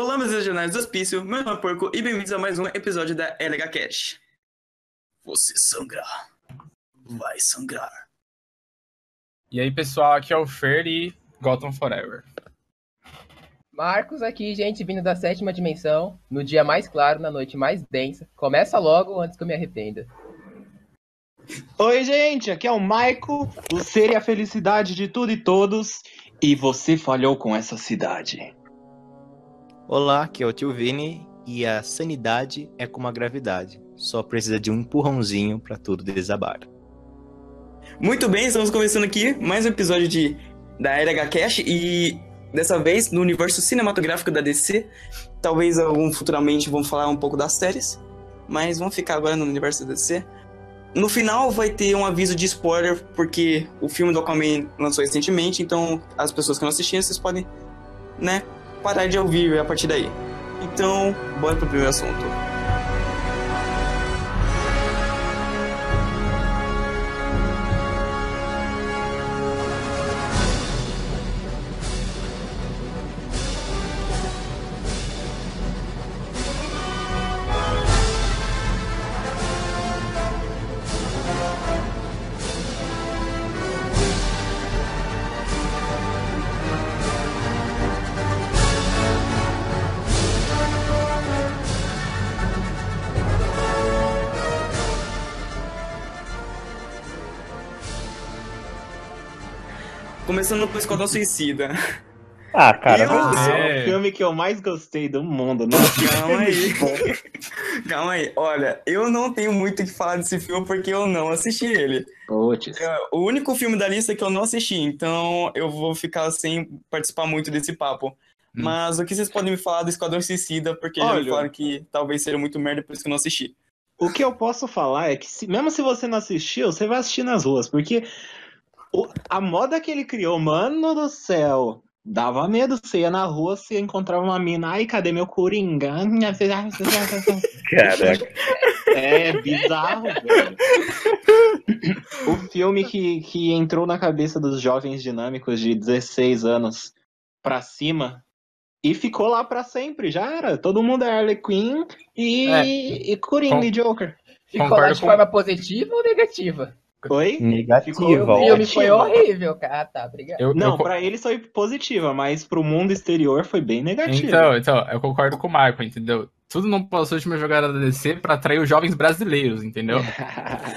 Olá, meus regionais do hospício, meu nome é Porco e bem-vindos a mais um episódio da LH Cash. Você sangrar, vai sangrar. E aí, pessoal, aqui é o Fer e Gotham Forever. Marcos aqui, gente, vindo da sétima dimensão, no dia mais claro, na noite mais densa. Começa logo antes que eu me arrependa. Oi, gente, aqui é o Maico, o ser e a felicidade de tudo e todos, e você falhou com essa cidade. Olá, aqui é o Tio Vini e a sanidade é como a gravidade. Só precisa de um empurrãozinho para tudo desabar. Muito bem, estamos começando aqui mais um episódio de da LH Cash e dessa vez no universo cinematográfico da DC. Talvez algum futuramente vamos falar um pouco das séries, mas vamos ficar agora no universo da DC. No final vai ter um aviso de spoiler, porque o filme do Aquaman lançou recentemente, então as pessoas que não assistiram, vocês podem, né, parar de ouvir a partir daí. Então, bora pro primeiro assunto. Começando com o Esquadrão Suicida. Ah, cara, Eu- é É. o filme que eu mais gostei do mundo. Nossa, Calma aí. Calma aí. Olha, eu não tenho muito o que falar desse filme porque eu não assisti ele. Putz. É o único filme da lista que eu não assisti, então eu vou ficar sem participar muito desse papo. Mas o que vocês podem me falar do Esquadrão Suicida? Porque já me Olha. falaram que talvez seja muito merda, por isso que eu não assisti. O que eu posso falar é que, se- mesmo se você não assistiu, você vai assistir nas ruas, porque o- a moda que ele criou, mano do céu, dava medo. Você ia na rua, você encontrava uma mina, ai, cadê meu coringa? Caraca. É bizarro, velho. O filme que, que entrou na cabeça dos jovens dinâmicos de 16 anos pra cima e ficou lá pra sempre, já era. Todo mundo é Harley Quinn e, É. e Coringa Com- e Joker. Ficou Concordo lá de com- forma positiva ou negativa? Oi? Negativa. O filme foi horrível, cara. Ah, tá, obrigado. Eu, Não, eu pra eles foi positiva, mas pro mundo exterior foi bem negativa. Então, então, eu concordo com o Marco, entendeu? Tudo não passou de uma jogada da DC pra atrair os jovens brasileiros, entendeu?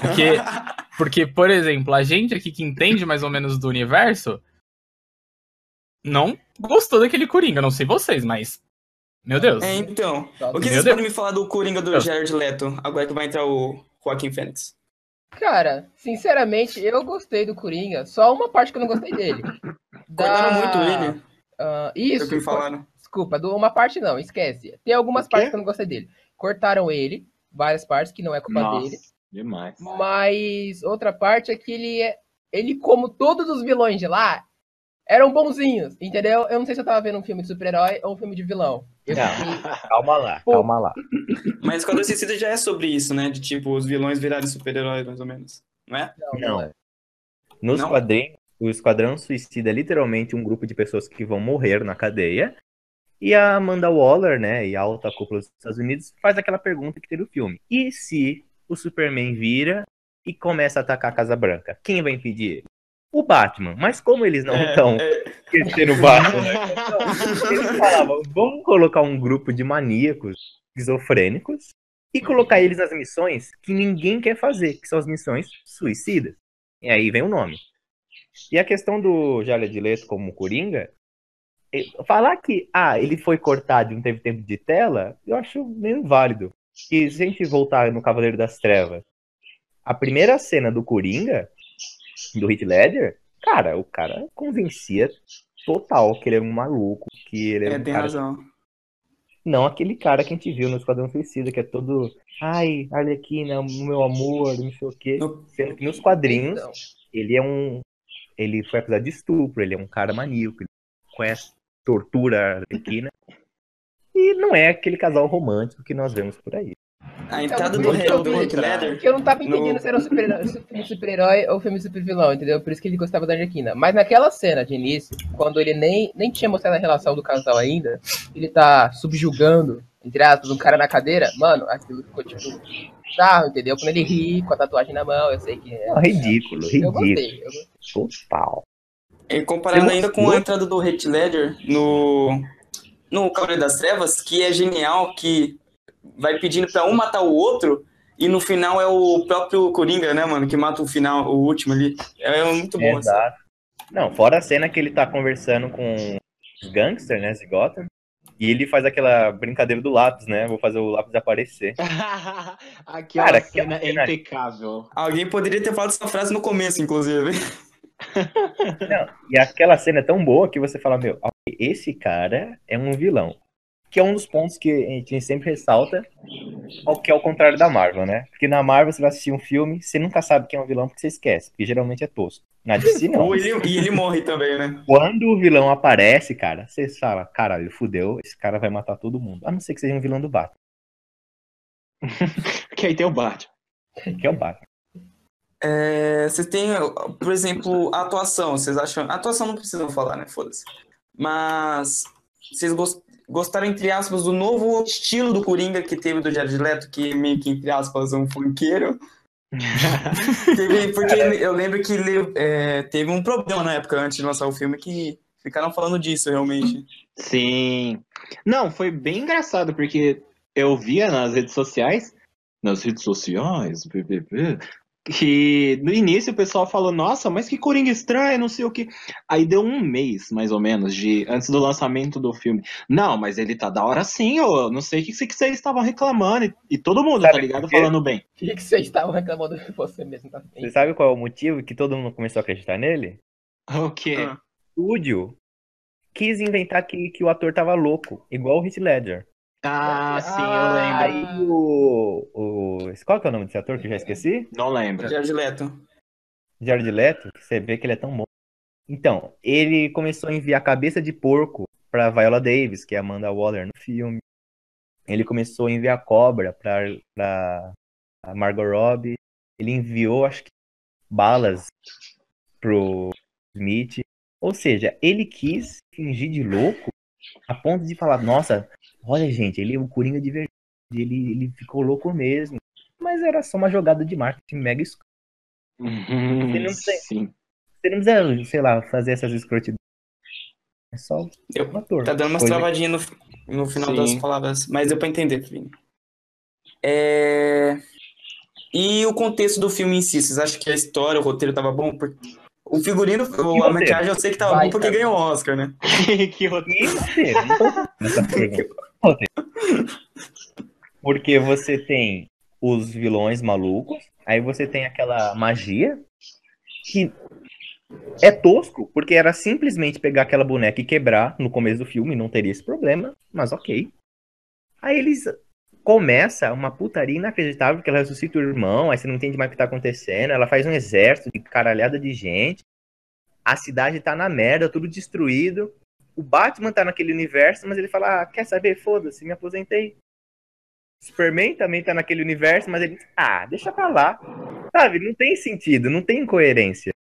Porque, porque, por exemplo, a gente aqui que entende mais ou menos do universo não gostou daquele Coringa. Não sei vocês, mas. Meu Deus. É, então. O que Meu vocês Deus. podem me falar do Coringa do. Jared Leto, agora que vai entrar o Joaquim Fênix? Cara, sinceramente, eu gostei do Coringa. Só uma parte que eu não gostei dele. Da- Cortaram muito ele, o isso. me falaram. Desculpa, do- uma parte não, esquece. Tem algumas partes que eu não gostei dele. Cortaram ele, várias partes que não é culpa Nossa, dele. demais. Mas outra parte é que ele é. Ele, como todos os vilões de lá, eram bonzinhos, entendeu? Eu não sei se eu tava vendo um filme de super-herói ou um filme de vilão. Eu Não. fiquei- Calma lá, Pô. calma lá. Mas Esquadrão Suicida já é sobre isso, né? De tipo, os vilões virarem super-heróis, mais ou menos. Não é? Não, Não. não é. Nos Não? quadrinhos, o Esquadrão Suicida é literalmente um grupo de pessoas que vão morrer na cadeia. E a Amanda Waller, né, e a alta cúpula dos Estados Unidos, faz aquela pergunta que tem no filme. E se o Superman vira e começa a atacar a Casa Branca? Quem vai impedir ele? O Batman. Mas como eles não É, estão é, esquecendo o Batman, eles falavam, vamos colocar um grupo de maníacos esquizofrênicos e colocar eles nas missões que ninguém quer fazer, que são as missões suicidas. E aí vem o nome. E a questão do Jared Leto como Coringa, falar que ah, ele foi cortado e não teve tempo de tela, eu acho meio válido. E se a gente voltar no Cavaleiro das Trevas, a primeira cena do Coringa, do Heath Ledger, cara, o cara convencia total que ele é um maluco, que ele é, é, um tem cara razão. não aquele cara que a gente viu no Esquadrão Suicida, que é todo. Ai, Arlequina, o meu amor, não sei o quê. No- Sendo que nos quadrinhos, Então, ele é um. Ele foi acusado de estupro, ele é um cara maníaco, ele conhece tortura a Arlequina. E não é aquele casal romântico que nós vemos por aí. A entrada Então, do, por isso que eu do Heath Ledger. Eu não tava entendendo No- se era um super- filme super-herói ou filme de super-vilão, entendeu? Por isso que ele gostava da Arlequina. Mas naquela cena de início, quando ele nem, nem tinha mostrado a relação do casal ainda, ele tá subjugando, entre aspas, um cara na cadeira, mano, aquilo ficou tipo bizarro, entendeu? Quando ele ri com a tatuagem na mão, eu sei que é. Não, ridículo, Eu ridículo. gostei. Eu gostei. Total. E comparando ainda com a entrada do Heath Ledger no, no Cavaleiro das Trevas, que é genial, que vai pedindo pra um matar o outro, e no final é o próprio Coringa, né, mano, que mata o final, o último ali. É muito bom. assim. Exato. Não, fora a cena que ele tá conversando com os gangsters, né, de Gotham, e ele faz aquela brincadeira do lápis, né? Vou fazer o lápis aparecer. Aquela Cara, cena é cena- impecável. Alguém poderia ter falado essa frase no começo, inclusive. Não, e aquela cena é tão boa que você fala, meu, esse cara é um vilão. Que é um dos pontos que a gente sempre ressalta, ao que é o contrário da Marvel, né? Porque na Marvel você vai assistir um filme, você nunca sabe quem é o vilão porque você esquece, porque geralmente é tosco. Na DC não. Ele, e ele morre também, né? Quando o vilão aparece, cara, você fala, caralho, fudeu, esse cara vai matar todo mundo. A não ser que seja um vilão do Batman, Que aí tem o Batman. que é o Batman. É, vocês têm, por exemplo, a atuação. Vocês acham. A atuação não precisam falar, né? Foda-se. Mas vocês gos- gostaram, entre aspas, do novo estilo do Coringa que teve do Jared Leto, que meio que, entre aspas, é um funkeiro. Teve- porque eu lembro que ele, é, teve um problema na época, antes de lançar o filme, que ficaram falando disso, realmente. Sim. Não, foi bem engraçado, porque eu via nas redes sociais, nas redes sociais, PPP, que no início o pessoal falou, nossa, mas que Coringa estranho, não sei o que. Aí deu um mês, mais ou menos, de antes do lançamento do filme. Não, mas ele tá da hora sim, eu não sei o que, que vocês estavam reclamando. E, e todo mundo, Sabe tá ligado? Falando bem. O que, que vocês estavam reclamando de você mesmo? Tá? Você sabe qual é o motivo que todo mundo começou a acreditar nele? O quê? Ah. O estúdio quis inventar que, que o ator tava louco, igual o Heath Ledger. Ah, sim, eu lembro. Aí o, o. Qual que é o nome desse ator que eu já esqueci? Não lembro. Jared Leto. Jared Leto, que você vê que ele é tão bom. Então, ele começou a enviar cabeça de porco pra Viola Davis, que é a Amanda Waller no filme. Ele começou a enviar cobra pra, pra a Margot Robbie. Ele enviou, acho que, balas pro Smith. Ou seja, ele quis fingir de louco a ponto de falar, nossa, olha gente, ele é um Coringa de verdade. Ele, ele ficou louco mesmo. Mas era só uma jogada de marketing mega escura. Uhum, Ele não tem- Sim. Você não precisa, sei lá, fazer essas escrotidões. É só Eu- o ator. Tá dando umas Coisa- travadinhas no, no final Sim. das palavras, mas deu pra entender, Vini. É... E o contexto do filme em si, vocês acham que a história, o roteiro tava bom? Por- O figurino, o- a maquiagem eu sei que tava Vai, bom porque cara. ganhou o Oscar, né? que roteiro. Porque você tem os vilões malucos, aí você tem aquela magia que é tosco, porque era simplesmente pegar aquela boneca e quebrar no começo do filme, não teria esse problema, mas ok. Aí eles começa uma putaria inacreditável que ela ressuscita o irmão, aí você não entende mais o que tá acontecendo, ela faz um exército de caralhada de gente, a cidade tá na merda, tudo destruído, o Batman tá naquele universo, mas ele fala, ah, quer saber, foda-se, me aposentei. Superman também tá naquele universo, mas ele, ah, deixa pra lá. Sabe, não tem sentido, não tem coerência.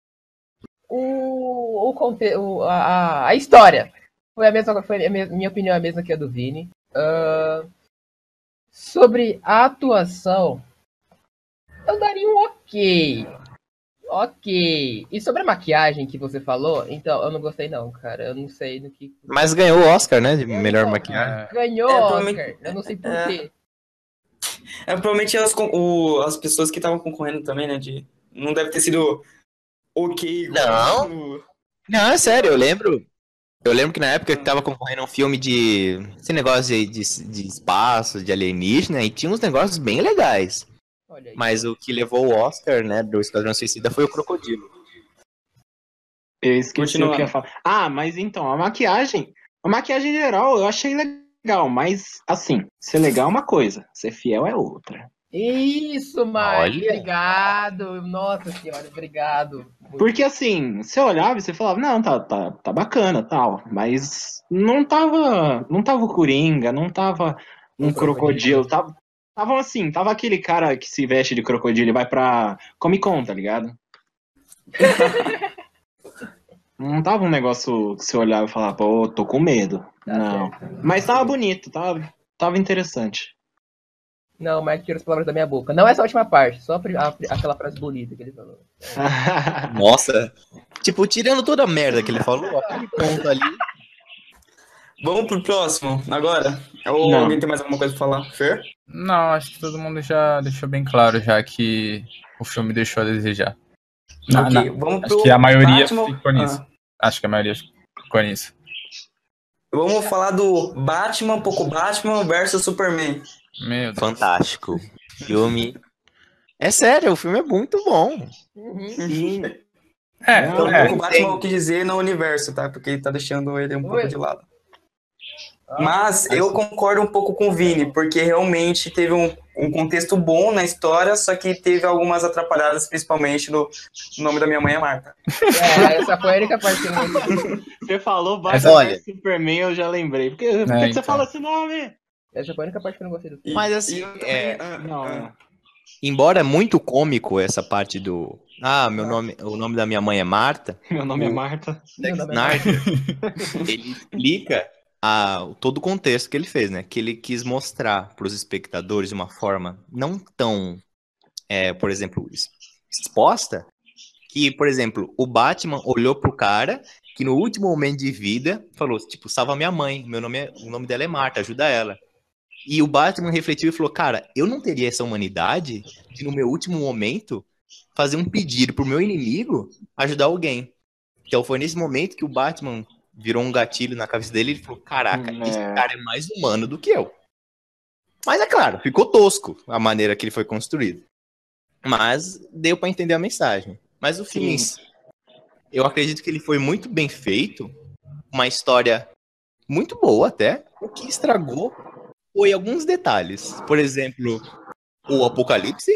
O, o, a, a- história foi a mesma, foi a me- minha opinião é a mesma que a do Vini. Ah, sobre a atuação, eu daria um ok. Ok. E sobre a maquiagem que você falou, então, eu não gostei não, cara. Eu não sei no que. Mas ganhou o Oscar, né? De Eu melhor não- maquiagem. Ganhou É, Oscar. provavelmente- Eu não sei por é. quê. É, provavelmente as, o- as pessoas que estavam concorrendo também, né? De, não deve ter sido ok. Não. Não, é sério, eu lembro. Eu lembro que na época que tava concorrendo a um filme de. Esse negócio de, de, de espaço, de alienígena, e tinha uns negócios bem legais. Olha aí. Mas o que levou o Oscar, né, do Esquadrão Suicida foi o Crocodilo. Eu esqueci Continuando. o que eu ia falar. Ah, mas então, a maquiagem. A maquiagem geral eu achei legal, mas assim, ser legal é uma coisa, ser fiel é outra. Isso, Mike. Olha. Obrigado. Nossa senhora, obrigado. Porque assim, você olhava e você falava, não, tá, tá, tá bacana tal, mas não tava. Não tava o Coringa, não tava um Um crocodilo. crocodilo, tava, Estavam assim, tava aquele cara que se veste de crocodilo e vai pra Comic Con, tá ligado? Não tava um negócio que você olhava e falava, pô, tô com medo. Tá Não. certo. Mas tava bonito, tava, tava interessante. Não, Mike tirou as palavras da minha boca. Não essa última parte, só a a- aquela frase bonita que ele falou. Nossa. Tipo, tirando toda a merda que ele falou, aquele ponto ali. Vamos pro próximo, agora? Ou Não. alguém tem mais alguma coisa pra falar? Fer? Não, acho que todo mundo já deixou bem claro já que o filme deixou a desejar. Na- ok, na- vamos pro acho que a maioria Batman. ficou nisso. Ah, Acho que a maioria ficou nisso. vamos falar do Batman, pouco Batman versus Superman. Meu Deus. Fantástico. Filme. É sério, o filme é muito bom. Sim. É, Então, é. pouco Batman eu quis dizer no universo, tá? Porque tá deixando ele um pouco Oi. de lado. Mas eu concordo um pouco com o Vini, porque realmente teve um, um contexto bom na história, só que teve algumas atrapalhadas, principalmente no no nome da minha mãe é Marta. É, essa foi a única parte que eu não entendi. Você falou Batman olha- Superman, eu já lembrei. Por que, por que É, que você então. falou esse nome? Essa foi a única parte que eu não gostei do filme. Mas assim, e é, ah, Não, ah. não. Embora é muito cômico essa parte do. Ah, meu nome, o nome da minha mãe é Marta. Meu nome é O- Marta. Zack Meu nome é Snyder, ele explica a- todo o contexto que ele fez, né? Que ele quis mostrar para os espectadores de uma forma não tão, é, por exemplo, exposta, que, por exemplo, o Batman olhou pro cara que no último momento de vida falou, tipo, salva minha mãe, meu nome é, o nome dela é Marta, ajuda ela. E o Batman refletiu e falou, cara, eu não teria essa humanidade de no meu último momento fazer um pedido pro meu inimigo ajudar alguém. Então foi nesse momento que o Batman virou um gatilho na cabeça dele e ele falou: Caraca, Hum, esse é. cara é mais humano do que eu. Mas é claro, ficou tosco a maneira que ele foi construído. Mas deu pra entender a mensagem. Mas o filme, em si, eu acredito que ele foi muito bem feito, uma história muito boa até. O que estragou foi alguns detalhes. Por exemplo, o Apocalipse.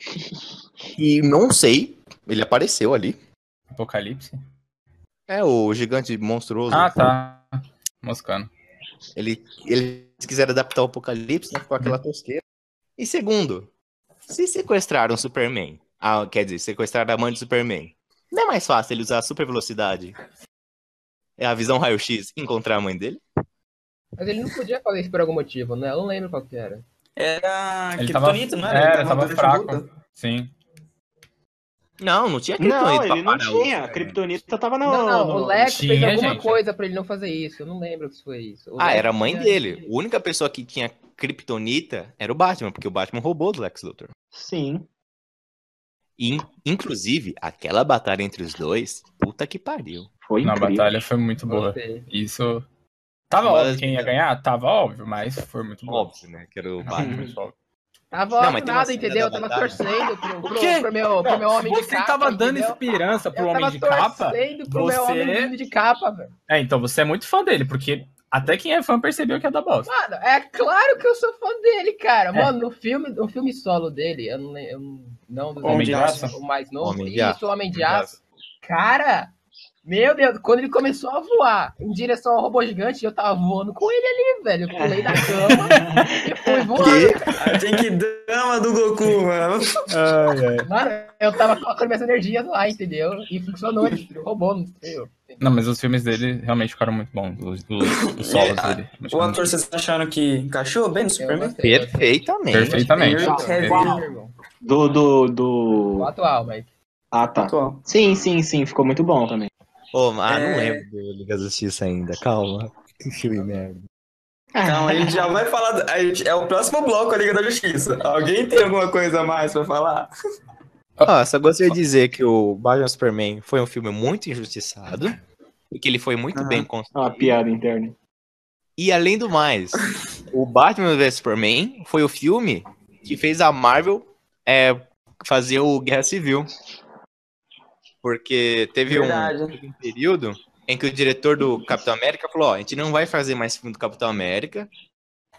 E não sei, ele apareceu ali. Apocalipse? É o gigante monstruoso. Ah, tá. Moscando. Ele, eles quiseram adaptar o Apocalipse, né? Com aquela tosqueira. E segundo, se sequestraram o Superman, ah, quer dizer, sequestraram a mãe do Superman, não é mais fácil ele usar a super velocidade? É a visão raio-x e encontrar a mãe dele? Mas ele não podia fazer isso por algum motivo, né? Eu não lembro qual que era. Era Ele tava- Kryptonita, não era? é, Ele tava durante fraco. Sim. Não, não tinha Não, Kryptonita pra ele não tinha. A Superman. Kryptonita tava no. Não, não, o Lex fez Tinha, alguma gente. coisa pra ele não fazer isso. Eu não lembro se foi isso. O Ah, Lex era a mãe tinha- dele. A única pessoa que tinha Kryptonita era o Batman, porque o Batman roubou do Lex Luthor. Sim. E, inclusive, aquela batalha entre os dois, puta que pariu. Foi Na incrível. batalha foi muito boa. Gostei. Isso. Tava Mas- óbvio quem ia ganhar? Tava óbvio, mas foi muito bom. Óbvio, né? Que era o Batman. Tava Não, nada, entendeu? Eu tava batalha. torcendo pro, pro, pro meu, pro meu homem de Você capa. tava dando entendeu? esperança pro Eu homem de capa? torcendo pro meu Você- homem de capa, velho. É, então você é muito fã dele, porque até quem é fã percebeu que é da bosta. Mano, é claro que eu sou fã dele, cara. É. Mano, no filme, no filme solo dele, eu não lembro. eu não- Não dos Homem de Aço, o mais novo. Homem de Isso, Aço. Homem de Aço. Cara, meu Deus, quando ele começou a voar em direção ao robô gigante, eu tava voando com ele ali, velho. Eu pulei da cama e fui voando. Tem que dama do Goku, mano. Mano, eu tava colocando minhas energias lá, entendeu? E funcionou, ele robô, não destruiu. Não, mas os filmes dele realmente ficaram muito bons. Os, os, os solos É, dele. O ator, vocês acharam que encaixou bem no Eu Superman? gostei, eu Perfeitamente. Perfeitamente. Uau, irmão. Do, do, O do. atual, Mike. Ah, tá. Atual. Sim, sim, sim. Ficou muito bom também. Ô, ah, não É. lembro do Liga da Justiça ainda. Calma. Que filme merda. Então, a gente já vai falar. gente- é o próximo bloco, a Liga da Justiça. Alguém tem alguma coisa a mais pra falar? Ah, só gostaria de dizer que o Batman Superman foi um filme muito injustiçado. E que ele foi muito bem É uma construído. piada interna. E além do mais, o Batman vs Superman foi o filme que fez a Marvel é, fazer o Guerra Civil. Porque teve um, um período em que o diretor do Capitão América falou: ó, a gente não vai fazer mais filme do Capitão América.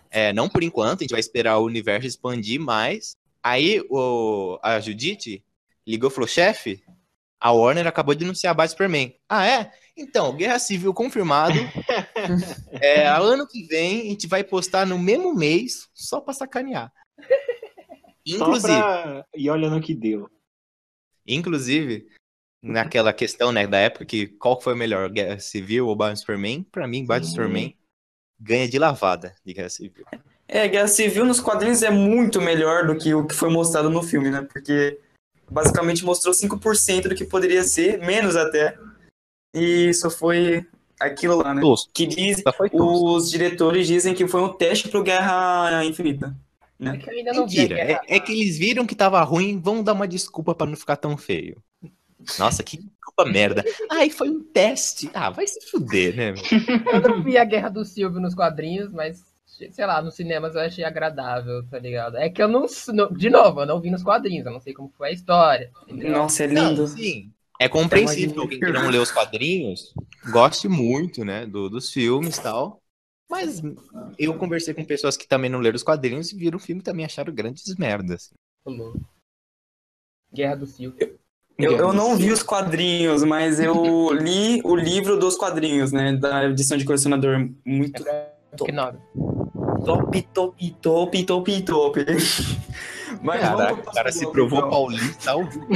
É, não por enquanto, a gente vai esperar o universo expandir mais. Aí o, a Judite ligou e falou: chefe, a Warner acabou de anunciar Batman Superman. Ah, é? Então, Guerra Civil confirmado. é, ano que vem a gente vai postar no mesmo mês, só pra sacanear. Inclusive, pra... E olha no que deu. inclusive, naquela questão, né, da época que qual que foi o melhor, Guerra Civil ou Batman Superman? Pra mim, Batman Superman ganha de lavada de Guerra Civil. É, Guerra Civil nos quadrinhos é muito melhor do que o que foi mostrado no filme, né? Porque basicamente mostrou 5% do que poderia ser, menos até. E isso foi aquilo lá, né? Tosco. Que diz, Só os diretores dizem que foi um teste pro Guerra Infinita. É que Mentira, é, é que eles viram que tava ruim, vão dar uma desculpa pra não ficar tão feio. Nossa, que desculpa merda. Ai, foi um teste. Ah, vai se fuder, né? Eu não vi a Guerra do Silvio nos quadrinhos, mas, sei lá, nos cinemas eu achei agradável, tá ligado? É que eu não. De novo, eu não vi nos quadrinhos, eu não sei como foi a história. entendeu? Nossa, é lindo. Não, sim. É compreensível que alguém que não lê os quadrinhos goste muito, né, do- dos filmes e tal. Mas eu conversei com pessoas que também não leram os quadrinhos e viram o filme e também acharam grandes merdas. Falou. Guerra do Silvio. Eu, eu não vi os quadrinhos, mas eu li o livro dos quadrinhos, né? Da edição de colecionador. Muito Que nome? top, top, top, top, top. Mas Caraca, o cara se provou então. paulista ao vivo.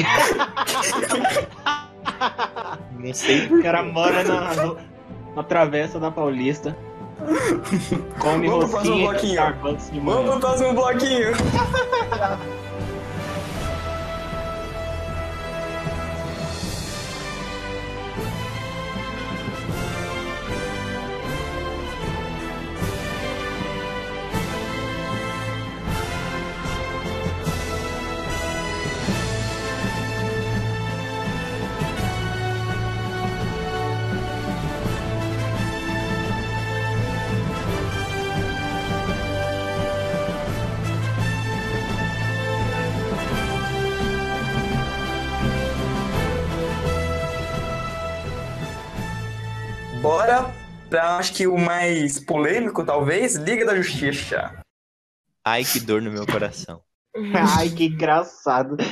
Não sei O cara mora na, na travessa da Paulista. Come Vamos pro próximo rosquinha bloquinho. Vamos pro próximo bloquinho. Acho que o mais polêmico, talvez, Liga da Justiça. Ai, que dor no meu coração. Ai, que engraçado.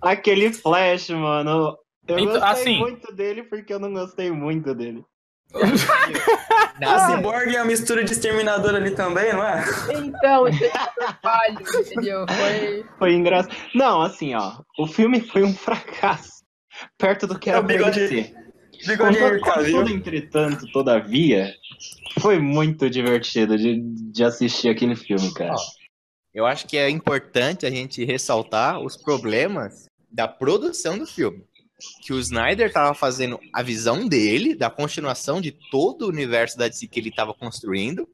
Aquele Flash, mano. Eu Então, gostei assim- muito dele porque eu não gostei muito dele. A Cyborg é a mistura de Exterminador ali também, não é? Então, esse foi falho, entendeu? Foi. Foi engraçado. Não, assim, ó. O filme foi um fracasso. Perto do que era É o bigode- Cavill. contudo, entretanto, todavia, foi muito divertido de, de assistir aquele filme, cara. Eu acho que é importante a gente ressaltar os problemas da produção do filme. Que o Snyder estava fazendo a visão dele, da continuação de todo o universo da DC que ele estava construindo.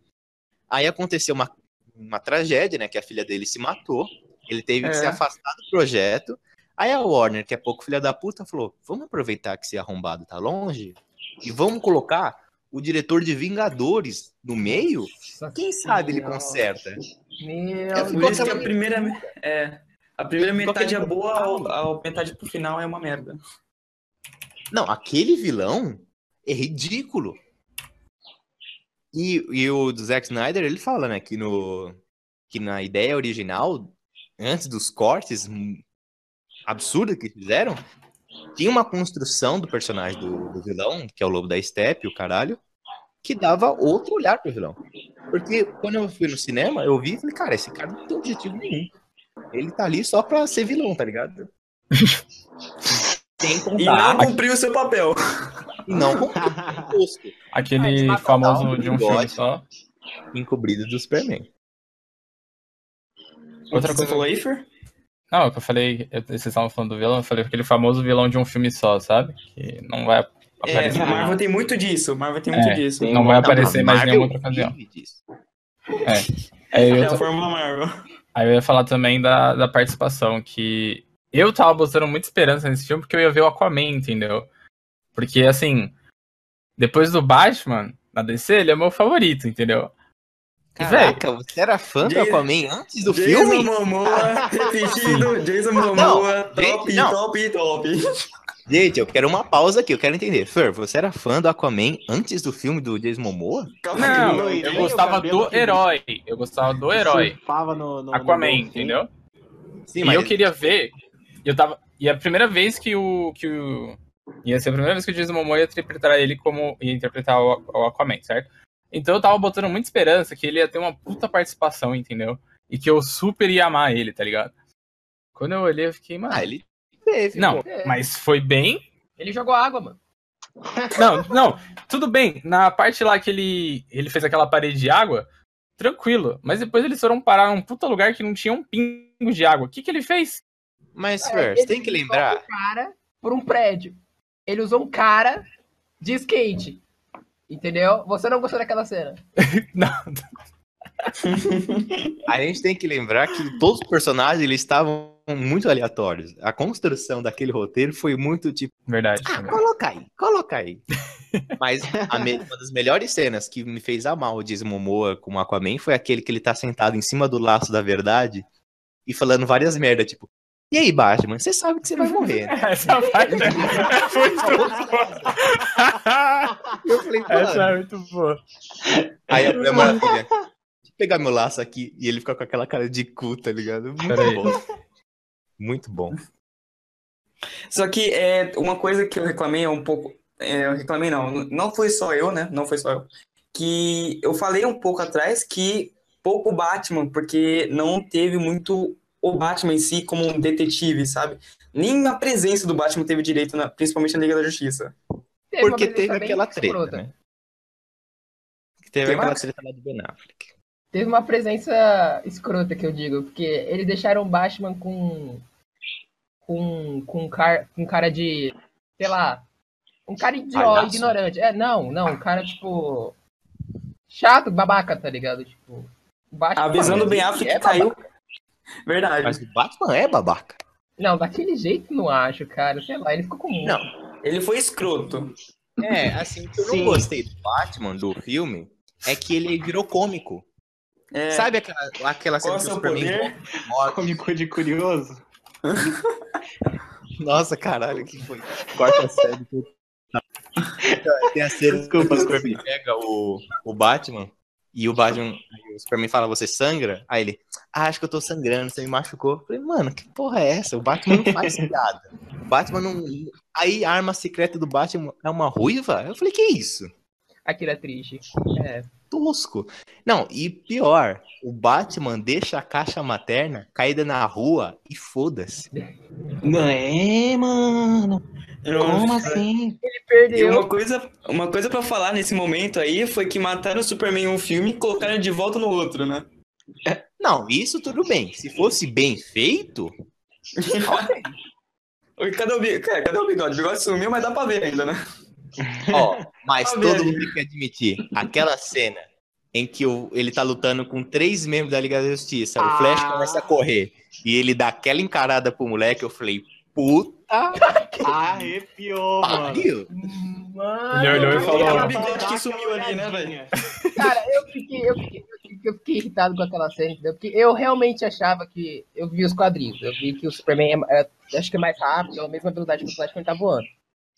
Aí aconteceu uma, uma tragédia, né? Que a filha dele se matou. Ele teve É. que se afastar do projeto. Aí a Warner, que é pouco filha da puta, falou: vamos aproveitar que esse arrombado tá longe e vamos colocar o diretor de Vingadores no meio. Quem sabe ele conserta. Meu É por isso que a primeira. É. A primeira Ficou metade é boa, a, a metade pro final é uma merda. Não, aquele vilão é ridículo. E, e o do Zack Snyder, ele fala, né, que, no, que na ideia original, antes dos cortes absurdos que fizeram, tinha uma construção do personagem do, do vilão, que é o Lobo da Steppe, o caralho, que dava outro olhar pro vilão. Porque quando eu fui no cinema, eu vi e falei, cara, esse cara não tem objetivo nenhum. Ele tá ali só pra ser vilão, tá ligado? Sem E contar não cumpriu o seu papel. e não cumpriu o posto Aquele Ah, famoso de um filme só. encobrido do Superman. Outra Você coisa. falou aí, Fer? Não, é que eu falei, eu- vocês estavam falando do vilão, eu falei aquele famoso vilão de um filme só, sabe? Que não vai É, aparecer. Marvel tem muito disso. Marvel tem muito É, disso. não vai aparecer Não, mais Marvel nenhuma outra ocasião. disso. Aí eu, É a Fórmula Marvel. aí eu ia falar também da, da participação, que eu tava botando muita esperança nesse filme porque eu ia ver o Aquaman, entendeu? Porque, assim, depois do Batman, na DC, ele é o meu favorito, entendeu? Caraca, você era fã do Jason- Aquaman antes do Jason filme? Momoa, repetindo, Jason Momoa, top, não. top, top. Gente, eu quero uma pausa aqui, eu quero entender. Fer, você era fã do Aquaman antes do filme do Jason Momoa? Calma não, aí, loirinho, eu gostava do que- herói. Eu gostava do herói. No, no, no Aquaman, golfinho. entendeu? Sim, e eu queria ver. Eu tava. E a primeira vez que o. que o. Ia ser a primeira vez que o Jason Momoa ia interpretar ele como. ia interpretar o, o Aquaman, certo? Então eu tava botando muita esperança que ele ia ter uma puta participação, entendeu? E que eu super ia amar ele, tá ligado? Quando eu olhei, eu fiquei, mano. Ah, ele teve. Não, pô. mas foi bem. Ele jogou água, mano. Não, não, tudo bem. Na parte lá que ele, ele fez aquela parede de água, tranquilo. Mas depois eles foram parar num puta lugar que não tinha um pingo de água. O que, que ele fez? Mas, É, Fer, você tem que usou lembrar. Um cara por um prédio. Ele usou um cara de skate. Entendeu? Você não gostou daquela cena. Não, A gente tem que lembrar que todos os personagens eles estavam muito aleatórios. A construção daquele roteiro foi muito tipo, verdade. ah, coloca aí, coloca aí. Mas a me- uma das melhores cenas que me fez amar o Jason Momoa com o Aquaman foi aquele que ele tá sentado em cima do laço da verdade e falando várias merdas, tipo, e aí, Batman, você sabe que você vai morrer. né?" Essa parte é muito boa. Eu falei, Essa mano. é muito boa. Aí a Mulher Maravilha, deixa eu pegar meu laço aqui e ele fica com aquela cara de cu, tá ligado? Muito Peraí. bom. Muito bom. Só que é uma coisa que eu reclamei é um pouco. é, eu reclamei não, não foi só eu, né? Não foi só eu. Que eu falei um pouco atrás que pouco Batman, porque não teve muito o Batman em si como um detetive, sabe? Nem a presença do Batman teve direito, na- principalmente na Liga da Justiça. Teve Porque teve aquela treta, escrota. né? Teve Tem aquela treta lá do Ben Affleck. Teve uma presença escrota que eu digo, porque eles deixaram o Batman com. com. com, car, com cara de. sei lá. Um cara idiota, ignorante. É, não, não, um cara tipo. chato, babaca, tá ligado? Tipo. o Batman, A visão do Ben Affleck é caiu. babaca. Verdade. Mas o Batman é babaca. Não, daquele jeito não acho, cara. Sei lá, ele ficou com. Não. Ele foi escroto. É, assim, o que eu Sim. não gostei do Batman, do filme, é que ele virou cômico. É, Sabe aquela, aquela é cena que o seu Superman morre? Cômico de curioso. Nossa, caralho, que foi? Quarta série. Tem a cena Desculpa, que o. Superman pega o, o Batman e o Batman, o Superman fala, você sangra? Aí ele, ah, acho que eu tô sangrando, você me machucou. Eu falei, mano, que porra é essa? O Batman não faz piada. O Batman não... Aí a arma secreta do Batman é uma ruiva? Eu falei, que isso? Aquilo é triste. É. tosco. Não, e pior, o Batman deixa a caixa materna caída na rua e foda-se. Não é, mano. Como Nossa. assim? Ele E perdeu. uma coisa, uma coisa para falar nesse momento aí foi que mataram o Superman em um filme e colocaram ele de volta no outro, né? Não, isso tudo bem. Se fosse bem feito, Cadê o bigode? Cara, cadê o bigode? O bigode sumiu, mas dá pra ver ainda, né? ó, mas Tá todo mundo tem que admitir, aquela cena em que o- ele tá lutando com três membros da Liga da Justiça, o Flash Ah. começa a correr e ele dá aquela encarada pro moleque, eu falei, puta Arrepiou, mano. pariu. Mano, Ele olhou e falou- Aquele bigode que sumiu ali, né, velho? Cara, eu fiquei, eu, fiquei, eu, fiquei, irritado com aquela cena, entendeu? Porque eu realmente achava que. Eu vi os quadrinhos, eu vi que o Superman é, é- acho que é mais rápido, é a mesma velocidade que o Flash quando ele tá voando.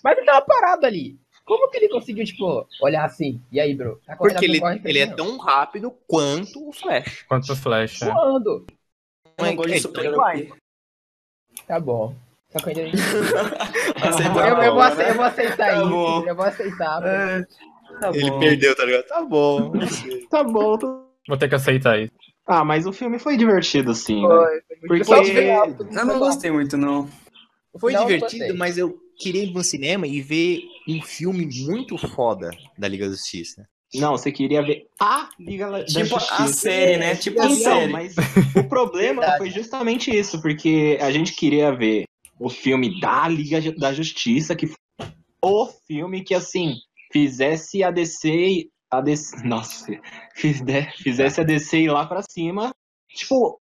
Mas ele tava parado ali. Como que ele conseguiu, tipo, olhar assim? E aí, bro? Tá Porque ele, ele é tão rápido quanto o Flash. Quanto o Flash. é. voando. Eu não de É, super-herói. Tá bom. Só que eu eu, a eu, vou, ace- eu né? vou aceitar Tá isso. bom. Eu vou aceitar. É, tá Ele bom. perdeu, tá ligado? Tá bom. Tá bom. tô- Vou ter que aceitar isso. Ah, mas o filme foi divertido, sim. né? Foi, muito- Porque- Eu não gostei muito, não. Foi eu divertido, gostei. mas eu queria ir no cinema e ver um filme muito foda da Liga da Justiça. Não, você queria ver a Liga da Tipo a Justiça. série, né? Tipo a Então, série. mas o problema Verdade. foi justamente isso, porque a gente queria ver o filme da Liga da Justiça, que foi o filme que, assim, fizesse a DC. A DC nossa, fizesse, a DC ir lá pra cima. Tipo,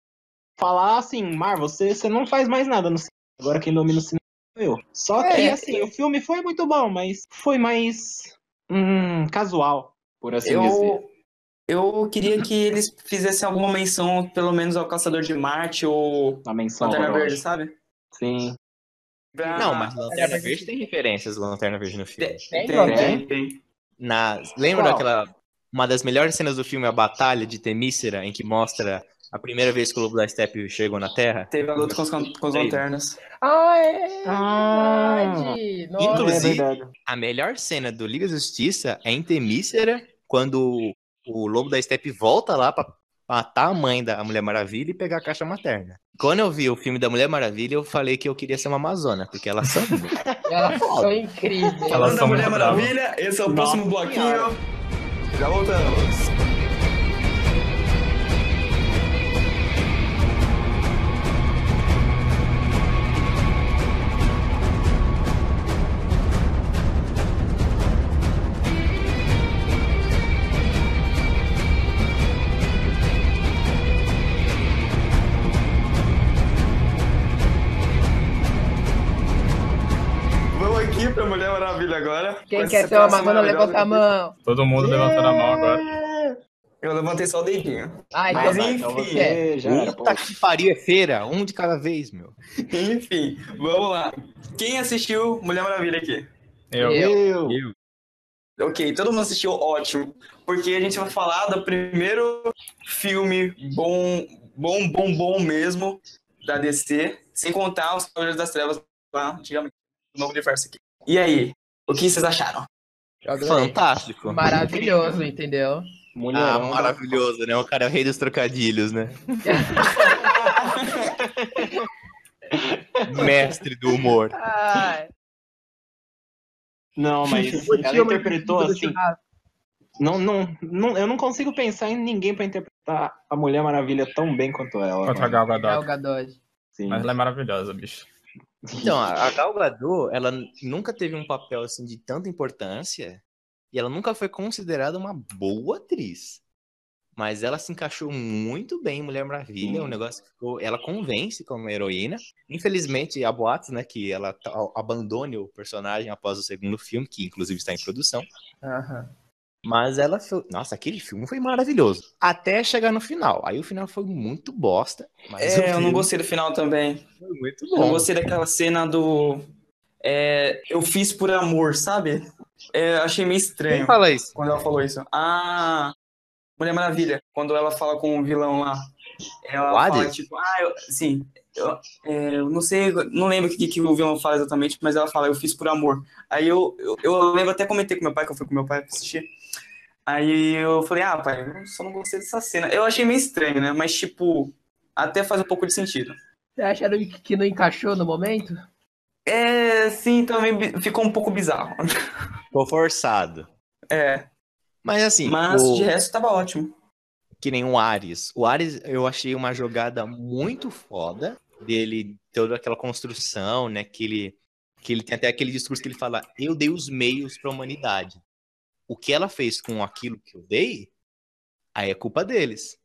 falar assim, Mar, você, você não faz mais nada no cinema. Agora quem domina o cinema sou eu. Só que, É, assim, o filme foi muito bom, mas foi mais. hum, casual, por assim dizer. Eu, eu queria que eles fizessem alguma menção, pelo menos ao Caçador de Marte ou A menção. Lanterna. Verde, sabe? Sim. Pra- Não, mas Lanterna Verde- Verde tem referências do Lanterna Verde no filme. Tem, Tem, tem. Na, lembra Qual? daquela. Uma das melhores cenas do filme, a Batalha de Temícera, em que mostra A primeira vez que o Lobo da Steppe chegou na Terra. Teve a luta com os, com os lanternas. Ah, é Ah. verdade. Nossa. Inclusive- É verdade. A melhor cena do Liga da Justiça é em Temícera, quando o Lobo da Steppe volta lá pra matar a mãe da Mulher Maravilha e pegar a caixa materna. Quando eu vi o filme da Mulher Maravilha, eu falei que eu queria ser uma Amazona, porque elas são. Elas são incríveis. Elas Falando da são Mulher. Maravilha, esse é o Nossa próximo bloquinho. Senhora. Já voltamos. Maravilha agora. Quem quer ser uma maravilhosa. levanta a mão. Todo mundo levantando a mão agora. Eu levantei só o dedinho. Ah, então Mas enfim. Então você já era. Puta que pariu, é feira, um de cada vez, meu. Enfim, vamos lá. Quem assistiu Mulher Maravilha aqui? Eu. Eu. Eu. Ok, todo mundo assistiu, ótimo. Porque a gente vai falar do primeiro filme bom, bom, bom, bom mesmo da DC, sem contar os Cavaleiros das Trevas lá, antigamente, no novo universo aqui. E aí, o que vocês acharam? Fantástico. Maravilhoso, entendeu? Ah, Mulherão. da- maravilhoso, né? O cara é o rei dos trocadilhos, né? Mestre do humor. Ai. Não, mas ela interpretou assim. Não, não, não, eu não consigo pensar em ninguém pra interpretar a Mulher Maravilha tão bem quanto ela. Contra a mano. Gal Gadot. Gadot. Sim. Mas ela é maravilhosa, bicho. Então, a Gal Gadot, ela nunca teve um papel assim de tanta importância e ela nunca foi considerada uma boa atriz. Mas ela se encaixou muito bem em Mulher Maravilha, o negócio ficou, ela convence como heroína. Infelizmente, há boatos, né, que ela abandone o personagem após o segundo filme, que inclusive está em produção. Aham. Mas ela foi, nossa, aquele filme foi maravilhoso, até chegar no final. Aí o final foi muito bosta, É, eu não filme gostei do final também. foi muito Eu não bom. gostei daquela cena do. é, eu fiz por amor, sabe? É, achei meio Quem estranho fala isso? quando ela falou isso. Ah, Mulher Maravilha, quando ela fala com o vilão lá. Ela O fala, tipo, ah, eu, sim, eu, é, eu não sei, não lembro o que, que o vilão fala exatamente, mas ela fala, eu fiz por amor. Aí eu, eu, eu lembro até comentei com meu pai, que eu fui com meu pai assistir. Aí eu falei, ah, pai, eu só não gostei dessa cena. Eu achei meio estranho, né? Mas, tipo, até faz um pouco de sentido. Você acharam que não encaixou no momento? É, sim, também ficou um pouco bizarro. Ficou forçado. É, Mas assim, mas o- de resto tava ótimo. que nem o Ares. O Ares eu achei uma jogada muito foda dele, toda aquela construção, né? Que ele, que ele tem até aquele discurso que ele fala: Eu dei os meios para a humanidade. O que ela fez com aquilo que eu dei, aí é culpa deles.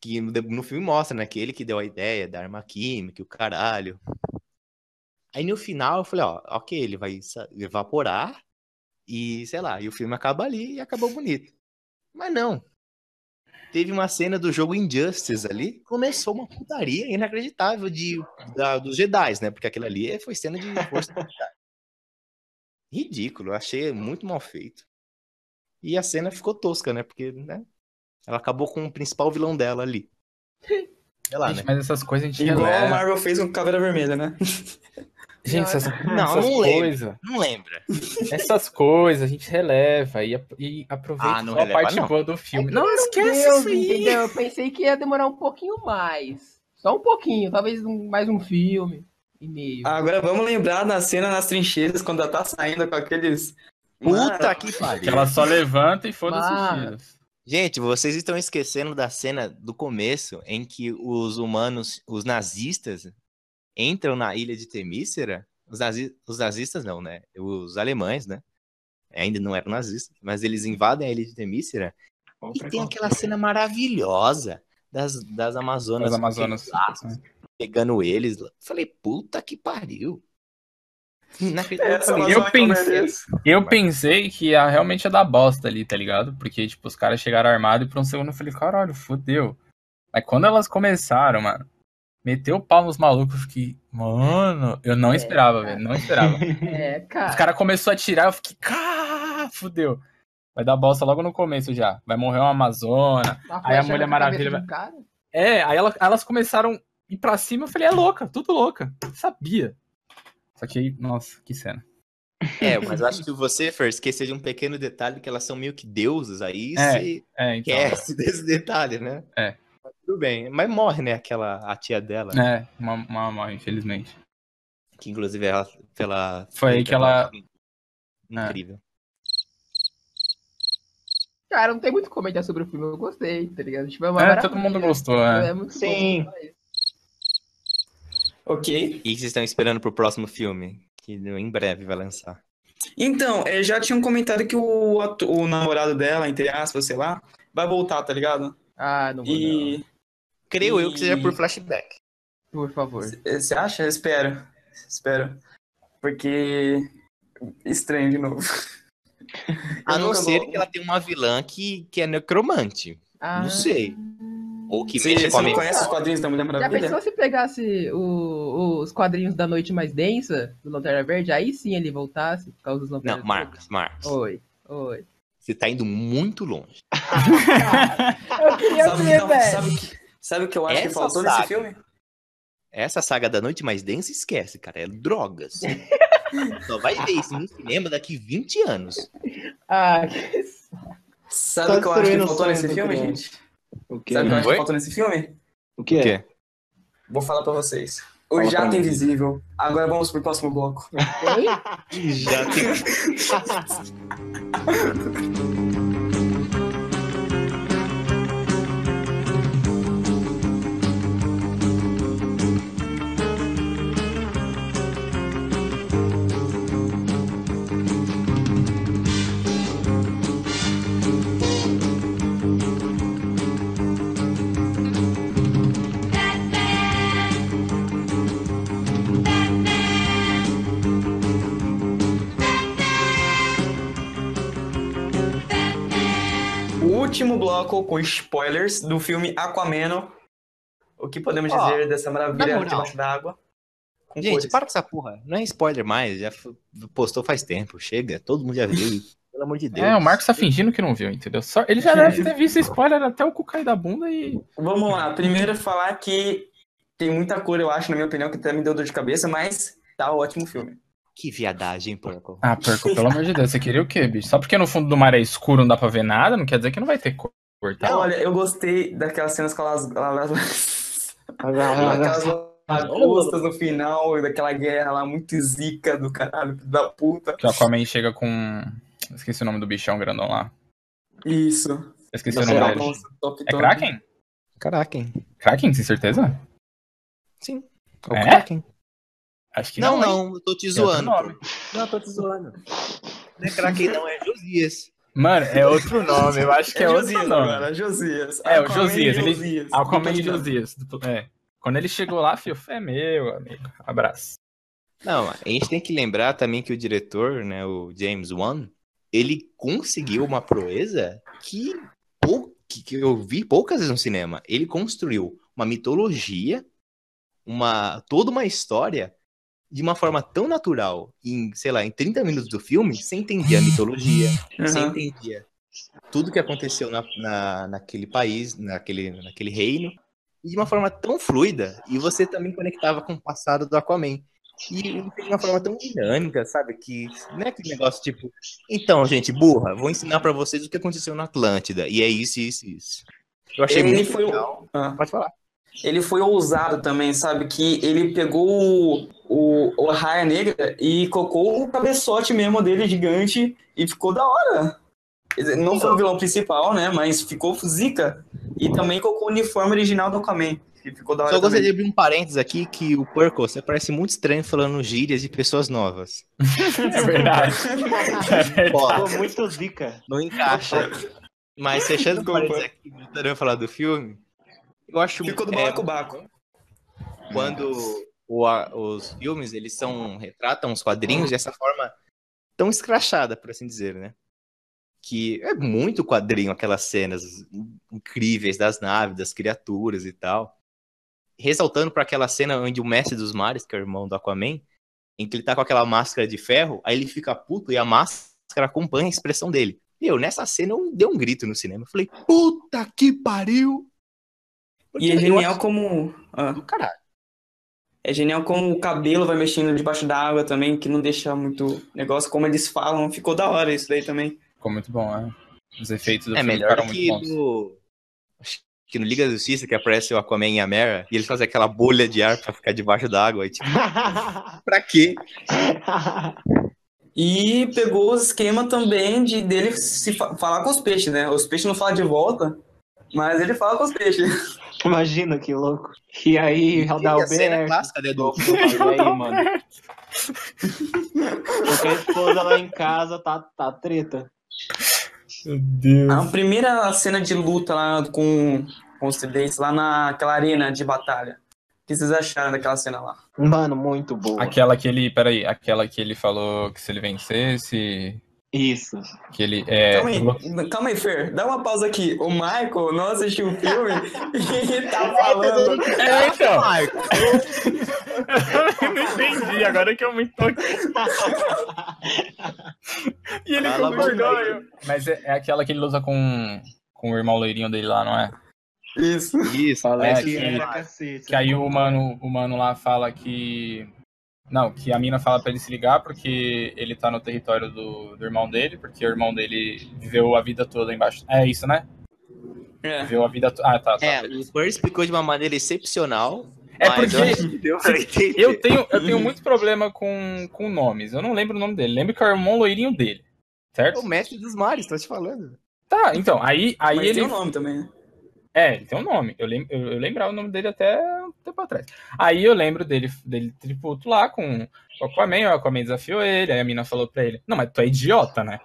Que no, no filme mostra, né? Que ele que deu a ideia da arma química, o caralho. Aí no final eu falei: Ó, ok, ele vai evaporar e sei lá, e o filme acaba ali e acabou bonito. Mas não, teve uma cena do jogo Injustice ali, começou uma putaria inacreditável de, da- dos Jedi, né? Porque aquilo ali foi cena de força. Ridículo, eu achei muito mal feito. E a cena ficou tosca, né? Porque, né? Ela acabou com o principal vilão dela ali. Sei lá, Gente, né? mas essas coisas a gente Igual a releva. Marvel fez com Caveira Vermelha, né? Gente, essas, Não, essas não coisas. Não lembra. Essas coisas a gente releva e, e aproveita Ah, não só a releva, parte não. boa do filme. É não, esquece Deus, isso aí. entendeu? Eu pensei que ia demorar um pouquinho mais. Só um pouquinho, talvez um- mais um filme e meio. Agora vamos lembrar da cena nas trincheiras, quando ela tá saindo com aqueles. Puta que pariu. Que ela só levanta e foda-se. Gente, vocês estão esquecendo da cena do começo em que os humanos, os nazistas, entram na ilha de Temícera. Os, nazi- os nazistas não, né? Os alemães, né? Ainda não eram nazistas, mas eles invadem a ilha de Temícera e tem aquela cena maravilhosa das, das Amazonas, As Amazonas. pegando eles. Falei, puta que pariu. Inacreditável. Essa Falei, Eu pensei-. Eu pensei que ia realmente ia dar bosta ali, tá ligado? Porque, tipo, os caras chegaram armados e por um segundo eu falei, caralho, fodeu. Mas quando elas começaram, mano, meteu o pau nos malucos, eu fiquei, mano, eu não É, esperava, velho, não esperava. É, cara. Os caras começaram a atirar, eu fiquei, cá, fudeu. Vai dar bosta logo no começo já. Vai morrer uma Amazona. Uma aí a Mulher Maravilha vai-. É, aí ela- elas começaram a ir pra cima, eu falei, é louca, tudo louca. Sabia. Só que aí, nossa, que cena. É, mas eu acho que você, Fer, esqueceu de um pequeno detalhe que elas são meio que deusas, aí É. você É, então. esquece desse detalhe, né? É. Mas tudo bem. Mas morre, né, aquela, a tia dela, É, uma, uma, uma, infelizmente. que inclusive ela, pela... Foi aí que ela- Incrível. Cara, não tem muito o que comentar sobre o filme, eu gostei, tá ligado? Tipo, é uma É, todo mundo gostou, é. É muito Sim. bom. Ok. E vocês estão esperando pro próximo filme? Que em breve vai lançar. Então, é, já tinham comentado que o, o namorado dela, entre aspas, sei lá, vai voltar, tá ligado? Ah, não vou E Creio eu que seja E- por flashback. não. Por favor. você acha? Eu Espero. Espero. Porque. Estranho de novo. A não ser vou- que ela tenha uma vilã que, que é necromante. Ah. Não sei. Ou que Você, mexa você com a não mente. conhece os quadrinhos da Mulher Já Maravilha? pensou se pegasse o- os quadrinhos da Noite Mais Densa, do Lanterna Verde? Aí sim ele voltasse, por causa dos Lanternas Não, Marcos, Marcos. Oi, oi. Você tá indo muito longe. Eu queria Sabe, ver, não, velho. sabe, o que- sabe o que eu acho que Essa faltou saga. nesse filme? Essa saga da Noite Mais Densa, esquece, cara. É drogas. Só vai ver isso no cinema daqui 20 anos. Ah, que... Sabe Tá o que eu acho que faltou nesse filme, criança. gente? O que? Sabe o que eu acho que faltou nesse filme? O que O é? quê? Vou falar pra vocês. O Fala Jato. Invisível. Agora vamos pro próximo bloco. Tem? Já último bloco com spoilers do filme Aquaman. O que podemos Ó, dizer dessa maravilha debaixo d'água? Gente, cores. para com essa porra. Não é spoiler mais. Já postou faz tempo. Chega. Todo mundo já viu. Pelo amor de Deus. É, o Marcos tá fingindo que não viu, entendeu? Só, ele já deve ter visto spoiler até o cu cair da bunda e. Vamos lá. Primeiro falar que tem muita cor, eu acho, na minha opinião, que até me deu dor de cabeça, mas tá ótimo o filme. Que viadagem, porco. Ah, perco, pelo amor de Deus, você queria o quê, bicho? Só porque no fundo do mar é escuro, não dá pra ver nada, não quer dizer que não vai ter cor, tá? Olha, eu gostei daquelas cenas com elas. elas- Aquelas lagostas no final, daquela guerra lá, muito zica do caralho, da puta. Que o Aquaman chega com. Esqueci o nome do bichão grandão lá. Isso. Esqueci Nossa, o nome é dele. É. Kraken? Hein? Kraken, tem certeza? Sim. É o É? Kraken. Acho que Não, não. não, eu tô te outro zoando. Não, eu tô te zoando. Não é Kraken, não, é Josias. Mano, é outro nome, eu acho que é, É outro Josias nome. agora, Josias. É, o Josias, ele- Josias. Aquaman e Josias. É. Quando ele chegou lá, fio, é meu, amigo. Abraço. Não, a gente tem que lembrar também que o diretor, né, o James Wan, ele conseguiu uma proeza que, pou- que eu vi poucas vezes no cinema. Ele construiu uma mitologia, uma toda uma história de uma forma tão natural, em, sei lá, em 30 minutos do filme, você entendia a mitologia, você Aham. entendia tudo que aconteceu na, na- naquele país, naquele, naquele reino, e de uma forma tão fluida, e você também conectava com o passado do Aquaman. E de uma forma tão dinâmica, sabe? Que não é aquele negócio tipo, então, gente, burra, vou ensinar pra vocês o que aconteceu na Atlântida, e é isso, isso, isso. Eu achei Ele muito foi legal. Ah. Pode falar. Ele foi ousado também, sabe? Que ele pegou o, o, Raia Negra e colocou o cabeçote mesmo dele gigante e ficou da hora. Não foi o vilão principal, né? Mas ficou zica. E também colocou o uniforme original do Aquaman. Que ficou da hora Só gostaria de abrir um parênteses aqui que o Purple, você parece muito estranho falando gírias de pessoas novas. É verdade. É verdade. Pô, Ficou muito zica. não encaixa. Mas fechando o parênteses aqui, voltando a falar do filme, eu acho Ficou do é, balacobaco. quando o- a- os filmes eles são retratam os quadrinhos dessa forma tão escrachada, por assim dizer, né? Que é muito quadrinho aquelas cenas incríveis das naves, das criaturas e tal. Ressaltando para aquela cena onde o mestre dos mares, que é o irmão do Aquaman, em que ele tá com aquela máscara de ferro, aí ele fica puto e a máscara acompanha a expressão dele. Meu, nessa cena eu dei um grito no cinema. Eu falei, puta que pariu! E é genial acho como. ah, caralho. É genial como o cabelo vai mexendo debaixo da água também, que não deixa muito negócio. Como eles falam, ficou da hora isso daí também. Ficou muito bom, né? Os efeitos do É filme melhor ficaram do muito que bons. no. acho Que no Liga da Justiça, que aparece o Aquaman e a Mera, e eles fazem aquela bolha de ar pra ficar debaixo da água. E, tipo, pra quê? E pegou o esquema também de dele se fa- falar com os peixes, né? Os peixes não falam de volta, mas ele fala com os peixes. Imagina que louco. E aí, E a cena Adalberto. clássica, né, do... Aí, mano? Porque a esposa lá em casa tá, tá treta. Meu Deus. A primeira cena de luta lá com, com os tridentes, lá naquela arena de batalha. O que vocês acharam daquela cena lá? Mano, muito boa. Aquela que ele. Peraí, aquela que ele falou que se ele vencesse. Isso. Que ele. É, Calma aí, calma aí, Fer, dá uma pausa aqui. O Michael não assistiu o filme e tá falando. É, então. eu não entendi, agora que eu me toquei. E ele Fala com vergonha. Mas é, é aquela que ele luta com, com o irmão loirinho dele lá, não é? Isso. Isso, Falei É, que que-. Que aí o mano, o mano lá fala que. Não, que a mina fala pra ele se ligar porque ele tá no território do, do irmão dele, porque o irmão dele viveu a vida toda embaixo. É isso, né? É. Viveu a vida toda. Ah, tá. tá. É, o Spur explicou de uma maneira excepcional. É porque eu. Eu tenho, eu tenho muito problema com, com nomes. Eu não lembro o nome dele. Lembro que é o irmão loirinho dele. É Certo? o mestre dos mares, tô te falando. Tá, então, aí, aí Mas ele. tem o nome também, né? É, ele tem um nome. Eu, lem... eu, eu lembrava o nome dele até um tempo atrás. Aí eu lembro dele, dele tributo lá com o Aquaman, o Aquaman desafiou ele, aí a mina falou pra ele, não, mas tu é idiota, né?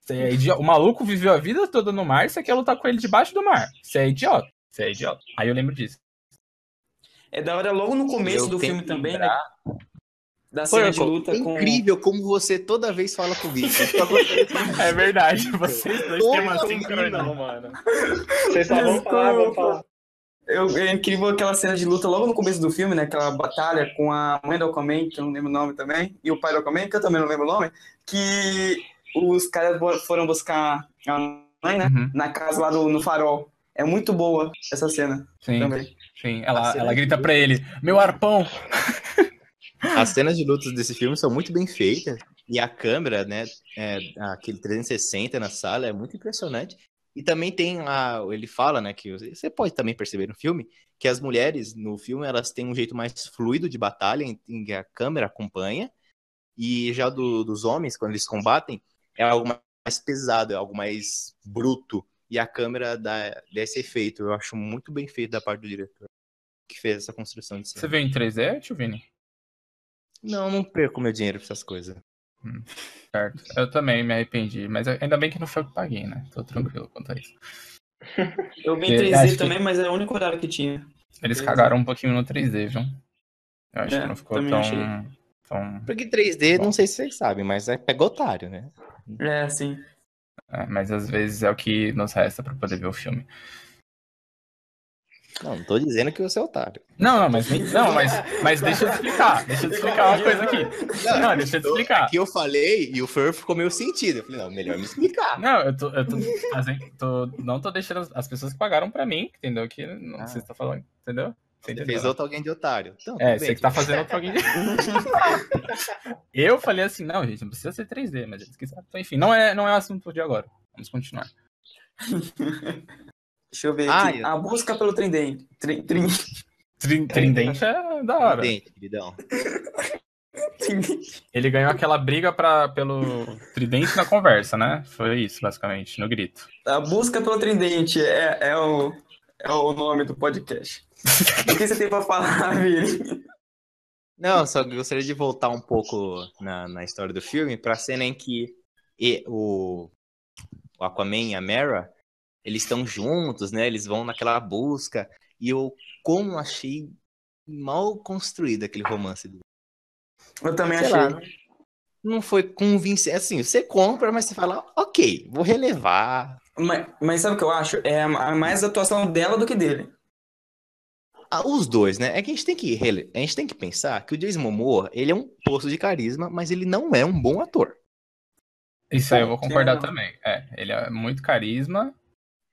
Você é idiota. O maluco viveu a vida toda no mar, você quer lutar com ele debaixo do mar. Você é idiota. Você é idiota. Aí eu lembro disso. É da hora logo no começo Eu do filme também, né? lembrar. Da Pô, cena de luta é com. incrível como você toda vez fala comigo. É verdade, vocês dois têm uma sincronia. Não, mano. Vocês só vão falar, vão falar. Eu, é incrível aquela cena de luta logo no começo do filme, né? Aquela batalha com a mãe do Aquaman, que eu não lembro o nome também, e o pai do Aquaman, que eu também não lembro o nome, que os caras foram buscar a mãe, né? Uhum, Na casa lá do, no farol. É muito boa essa cena sim, também. sim. Ela, cena ela grita pra ele, meu arpão! As cenas de lutas desse filme são muito bem feitas. E a câmera, né? é, aquele 360 na sala é muito impressionante. E também tem a. Ele fala, né? Que você pode também perceber no filme que as mulheres no filme elas têm um jeito mais fluido de batalha, em, em que a câmera acompanha. E já do- dos homens, quando eles combatem, é algo mais pesado, é algo mais bruto. E a câmera dá, dá esse efeito. Eu acho muito bem feito da parte do diretor que fez essa construção de cena. Você viu em 3D, tio Vini? Não, não perco meu dinheiro pra essas coisas. Certo. Eu também me arrependi, mas ainda bem que não foi eu que paguei, né? Tô tranquilo quanto a isso. Eu vi em É, 3D acho que- também, mas é o único horário que tinha. Eles Beleza. cagaram um pouquinho no 3D, viu? Eu acho É, que não ficou também tão, achei. tão. Porque 3D, não sei se vocês sabem, mas é pega otário, né? É, sim. é, mas às vezes é o que nos resta pra poder ver o filme. Não, não tô dizendo que você é otário. Não, não, mas, não, mas, mas deixa eu te explicar. Deixa eu te explicar uma coisa aqui. Não, deixa eu te explicar. Que eu falei e o Fer ficou meio sentido. Eu falei, não, melhor me explicar. Não, eu tô, eu tô fazendo. Tô, não tô deixando as, as pessoas que pagaram pra mim, entendeu? Que não Ah. você está falando, entendeu? Você entendeu? fez outro alguém de otário. Então, É, você bem, que tá fazendo outro alguém. de- eu falei assim, não, gente, não precisa ser 3D, mas eles quiseram. Então, enfim, não é, não é o assunto de agora. Vamos continuar. Deixa eu ver Ah, aqui. eu- A busca pelo tridente. Tri, tri, Trin- Tridente é da hora. Dente, queridão. Ele ganhou aquela briga pra, pelo tridente na conversa, né? Foi isso, basicamente, no grito. A busca pelo tridente é, é, o, é o nome do podcast. O que você tem pra falar, Vini? Não, só gostaria de voltar um pouco na, na história do filme pra cena em que e- o, o Aquaman e a Mera, eles estão juntos, né? Eles vão naquela busca. E eu, como achei mal construído aquele romance dele. Eu também Sei achei. lá, não, não foi convincente. Assim, você compra, mas você fala, ok, vou relevar. Mas, mas sabe o que eu acho? É mais a atuação dela do que dele. Ah, os dois, né? É que a gente tem que rele- a gente tem que pensar que o Jason Momoa, ele é um poço de carisma, mas ele não é um bom ator. Isso aí eu vou concordar não. também. É, ele é muito carisma.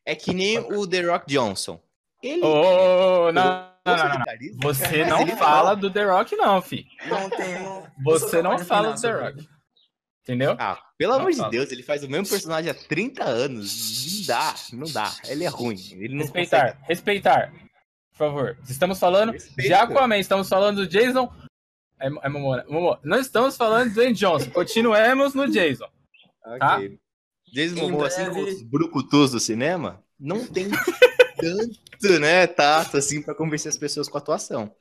É que nem o The Rock Johnson. Ele. Ô, não, não, não, não, Você não fala do The Rock, não, fi. Não tem. Você não fala do The Rock. Entendeu? Ah, pelo Não amor de. Deus, ele faz o mesmo personagem há 30 anos. Não dá, não dá. Ele é ruim. Ele não Respeitar, consegue. respeitar. Por favor. Estamos falando Respeita. de Aquaman, estamos falando do Jason. É, é Momoa. Não estamos falando do Dwayne Johnson. Continuemos no Jason. tá? Ok. Jason Momoa, assim os brucutus do cinema, não tem tanto, né, tato, assim, pra convencer as pessoas com a atuação.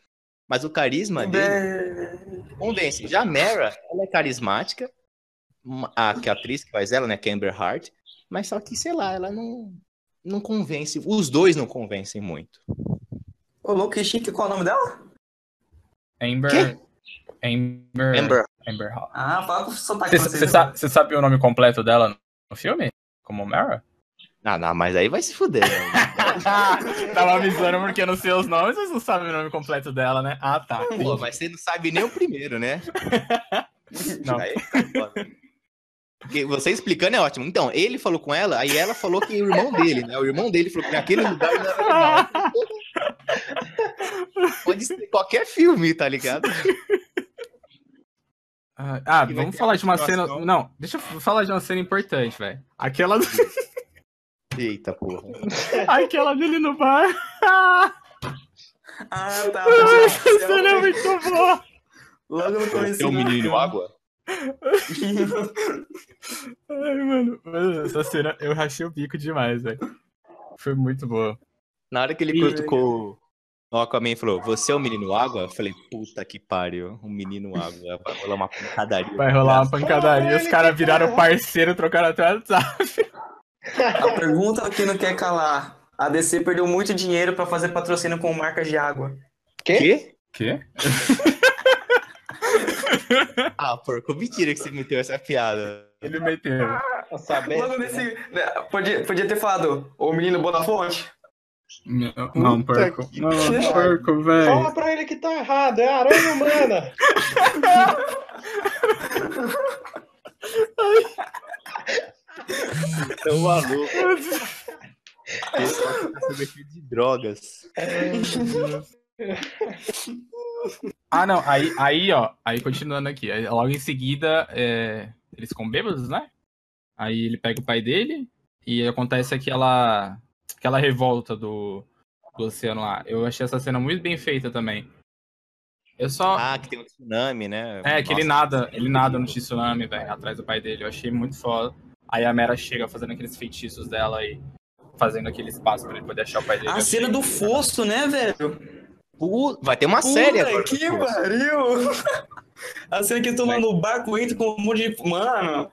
Mas o carisma dele convence. Já a Mara, ela é carismática, a, que a atriz que faz ela, né, que é Amber Hart, mas só que, sei lá, ela não, não convence, os dois não convencem muito. Ô, louco, que chique, qual é o nome dela? Amber. Amber. Amber, Amber Hall. Ah, fala com o sotaque Você sabe, sabe o nome completo dela no filme? Como Mara? ah, não, mas aí vai se fuder, né? Tava avisando porque eu não sei os nomes, vocês não sabem o nome completo dela, né? Ah, tá. Pô, mas você não sabe nem o primeiro, né? Não. Aí tá. Porque você explicando é ótimo. Então, ele falou com ela, aí ela falou que o irmão dele, né? O irmão dele falou que naquele lugar não era legal. Pode ser qualquer filme, tá ligado? Ah, ah, vamos falar de uma cena. Não, deixa eu falar de uma cena importante, velho. Aquela, Eita porra. aquela dele no bar. Ah, tá. Essa cena é muito boa. Logo no começo. Tem um menino água? Ai, mano, mano, essa cena eu rachei o bico demais, velho. Foi muito boa. Na hora que ele cutucou o Aquaman falou, você é o menino água? Eu falei, puta que pariu, um menino água. Vai rolar uma pancadaria. Vai rolar uma pancadaria, os caras viraram parceiro, trocaram até o WhatsApp. A pergunta que não quer calar. A DC perdeu muito dinheiro pra fazer patrocínio com marcas de água. Quê? Quê? Ah, porco, mentira que você meteu essa piada. Ele meteu. Sabendo, Logo né? nesse. Podia, podia ter falado, o menino Bonafonte. Não, porco. Não, porco, velho. Fala pra ele que tá errado, é aranha humana. Tão maluco. Esse efeito de drogas. Ah, não, aí, aí, ó, aí continuando aqui, aí, logo em seguida, é, eles ficam bêbados, né? Aí ele pega o pai dele e acontece aquela, aquela revolta do, do oceano lá. Eu achei essa cena muito bem feita também. Eu só. Ah, que tem um tsunami, né? é, que ele Nossa. nada, ele nada no tsunami, velho, atrás do pai dele. Eu achei muito foda. Aí a Mera chega fazendo aqueles feitiços dela e fazendo aquele espaço pra ele poder achar o pai dele. A Eu cena achei- do fosso, né, velho? Vai ter uma série Puta agora. que pariu! A cena que estão lá no barco entra com um monte de. Mano!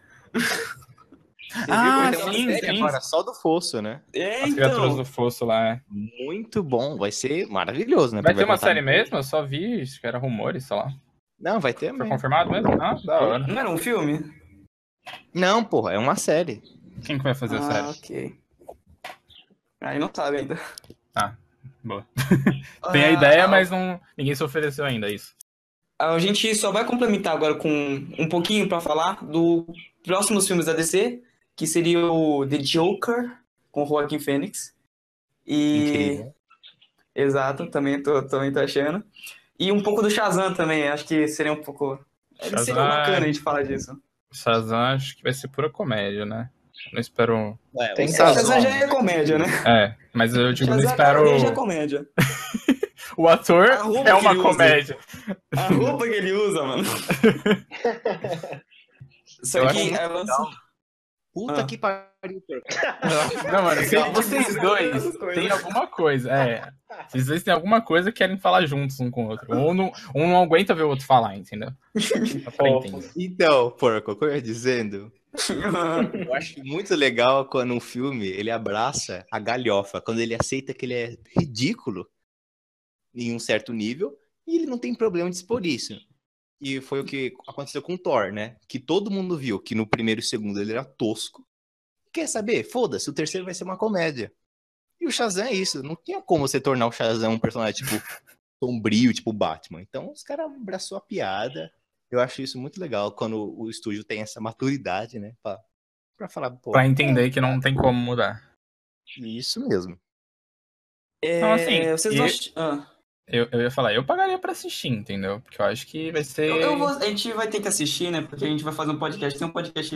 Você Ah, vai sim, série sim. agora só do Fosso, né? É, As criaturas então. do fosso lá, é. Muito bom, vai ser maravilhoso, né? Vai Porque ter uma série mesmo? Eu só vi, acho que era rumores, sei lá. Não, vai ter Foi mesmo. confirmado mesmo? Ah, da hora. Não era um filme? Não, porra, é uma série. Quem que vai fazer a Ah, série? ok. Aí não sabe ainda. Boa. Tem a Ah, ideia, mas não ninguém se ofereceu ainda a isso. A gente só vai complementar agora com um pouquinho pra falar do próximos filmes da DC, que seria o The Joker, com Joaquin Phoenix. E. Incrível. Exato, também tô, também tô achando. E um pouco do Shazam também, acho que seria um pouco. Seria Shazam- bacana a gente falar disso. Shazam acho que vai ser pura comédia, né? Não espero. É, Tem o Shazam. Shazam já é comédia, né? É, mas eu digo, não Shazam espero. já é comédia. O ator é uma comédia. A roupa que ele usa, mano. Só Eu que acho ela Puta Ah. que pariu, porco. Não, mano, se vocês dois têm alguma coisa, é. Vocês dois têm alguma coisa que querem falar juntos um com o outro. Ou não, um não aguenta ver o outro falar, entendeu? Então, porco, como eu ia dizendo, eu acho muito legal quando um filme ele abraça a galhofa, quando ele aceita que ele é ridículo em um certo nível e ele não tem problema de expor isso. E foi o que aconteceu com o Thor, né? Que todo mundo viu que no primeiro e segundo ele era tosco. Quer saber? Foda-se, o terceiro vai ser uma comédia. E o Shazam é isso. Não tinha como você tornar o Shazam um personagem, tipo, sombrio, tipo Batman. Então os caras abraçou a piada. Eu acho isso muito legal quando o estúdio tem essa maturidade, né? Pra, pra falar, pô, Pra entender que não tem como mudar. isso mesmo. É, Não, assim, vocês e- não ah. Eu, eu ia falar, eu pagaria pra assistir, entendeu? Porque eu acho que vai ser. Eu, eu vou- a gente vai ter que assistir, né? Porque a gente vai fazer um podcast. Tem um podcast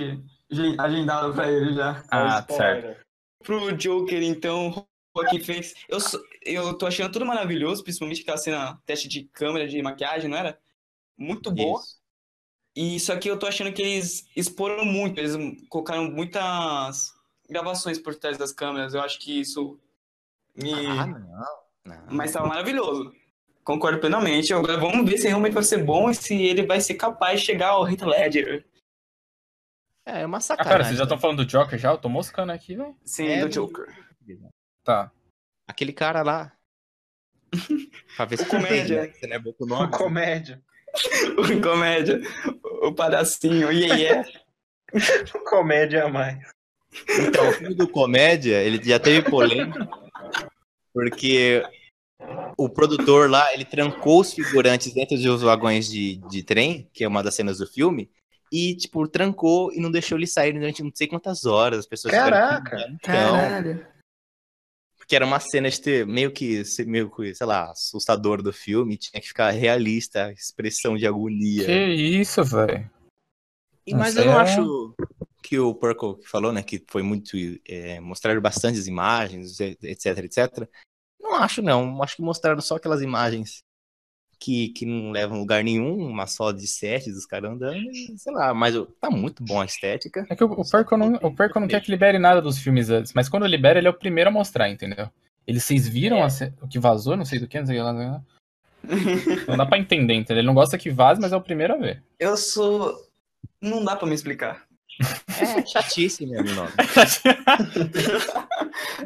agen- agendado pra ele já. Ah, certo. Pro Joker, então, Joaquim Phoenix. Eu, eu tô achando tudo maravilhoso, principalmente aquela cena, teste de câmera, de maquiagem, não era? Muito boa. Isso. E só que eu tô achando que eles exporam muito, eles colocaram muitas gravações por trás das câmeras. Eu acho que isso me. Ah, não. não. Mas tava maravilhoso. Concordo plenamente. Agora vamos ver se realmente vai ser bom e se ele vai ser capaz de chegar ao Heath Ledger. É, é uma Ah, sacanagem. cara, vocês já estão falando do Joker já? Eu tô moscando aqui, velho. Sim, É, do do- Joker. Tá. Aquele cara lá. Pra ver se O comédia. Você não é bom com o nome. Comédia. O comédia. O palhacinho. E aí é. Comédia a mais. Então, o filme do comédia, ele já teve polêmica, porque o produtor lá, ele trancou os figurantes dentro dos vagões de, de trem, que é uma das cenas do filme, e, tipo, trancou e não deixou eles saírem durante não sei quantas horas. As pessoas Caraca. no chão, porque era uma cena de ter meio que, meio que, sei lá, assustador do filme, tinha que ficar realista, a expressão de agonia. Que isso, velho. E, mas eu não é- acho que o Perco falou, né, que foi muito é, mostraram bastantes imagens, etc, etc. Não acho não, acho que mostraram só aquelas imagens que, que não levam a lugar nenhum, uma só de sete dos caras andando, e, sei lá, mas tá muito bom a estética. É que o, o Perco não, o Perco não quer que libere nada dos filmes antes, mas quando libera, ele é o primeiro a mostrar, entendeu? Eles, vocês viram a ce- o que vazou, não sei do que, não sei o que lá. não sei o que lá. Não dá pra entender, entendeu? Ele não gosta que vaze, mas é o primeiro a ver. Eu sou. Não dá pra me explicar. É chatice mesmo, não.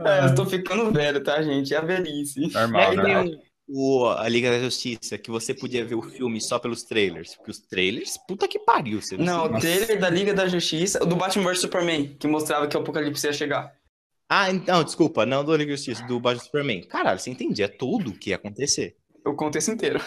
É, eu tô ficando velho, tá, gente? É a velhice. Normal, o, a Liga da Justiça, que você podia ver o filme só pelos trailers, porque os trailers, puta que pariu. Você Não, o Nossa. trailer da Liga da Justiça, o do Batman vs Superman, que mostrava que o Apocalipse ia chegar. Ah, então, desculpa, não do Liga da Justiça, do Batman Superman. Caralho, você entendia tudo o que ia acontecer. O contexto inteiro.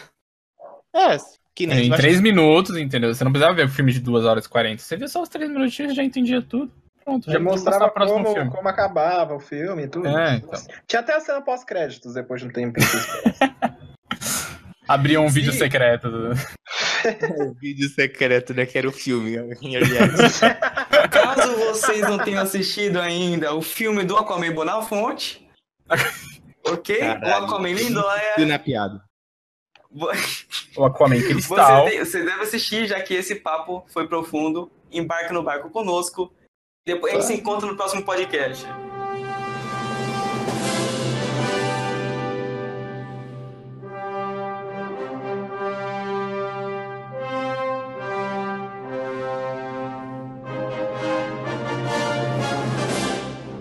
É, que nem Em três minutos, entendeu? Você não precisava ver o filme de duas horas e 40. Você via só os três minutinhos e já entendia tudo. Pronto, já mostrava como, filme. como acabava o filme e tudo. É, então. Tinha até a cena pós-créditos depois de um tempo. Abria um Sim. vídeo secreto. o vídeo secreto, né? Que era o filme. Caso vocês não tenham assistido ainda o filme do Aquaman Bonafonte, ok? Caralho. O Aquaman Lindóia. Tudo na piada. O Aquaman Você, Cristal. tem- você deve assistir, já que esse papo foi profundo. Embarque no barco conosco. Depois a gente se encontra no próximo podcast.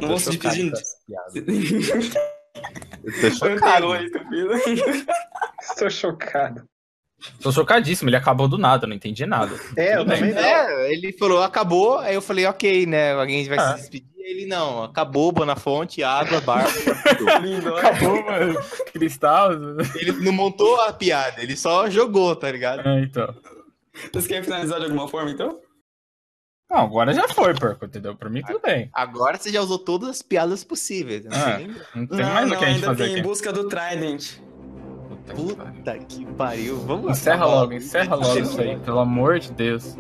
Não vou se chocado despedir. com essa piada. Eu tô chocado. Estou chocado. Tô chocadíssimo, ele acabou do nada, não entendi nada. É, eu também não. É, ele falou, acabou. Aí eu falei, ok, né? Alguém vai Ah. se despedir. Ele não, acabou, Bonafonte, água, barco. Lindóia. Acabou, mano. Cristal. ele não montou a piada, ele só jogou, tá ligado? É, então. Vocês querem finalizar de alguma forma, então? Não, agora já foi, porco, entendeu? Pra mim tudo bem. Agora você já usou todas as piadas possíveis. Não Ah. sei nem- Não tem não, mais o não, que a gente ainda fazer tem aqui. Em Busca do Trident. Puta que pariu. Puta que pariu. Vamos Encerra acabar logo, encerra logo isso aí, pelo amor de Deus.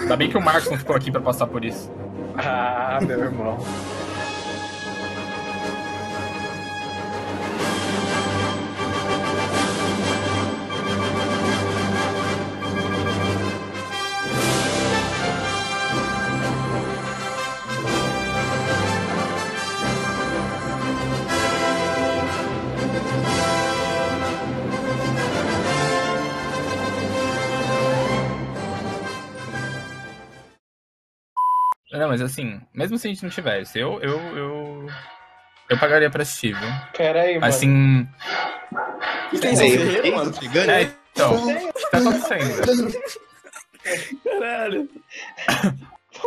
Ainda bem que o Marcos não ficou aqui pra passar por isso. Ah, meu irmão. Assim, mesmo se a gente não tivesse, eu. Eu, eu, eu pagaria pra assistir, viu? Pera aí, mano. Assim. E tem Ferreira, mano? É, então. O que tá acontecendo? Caralho.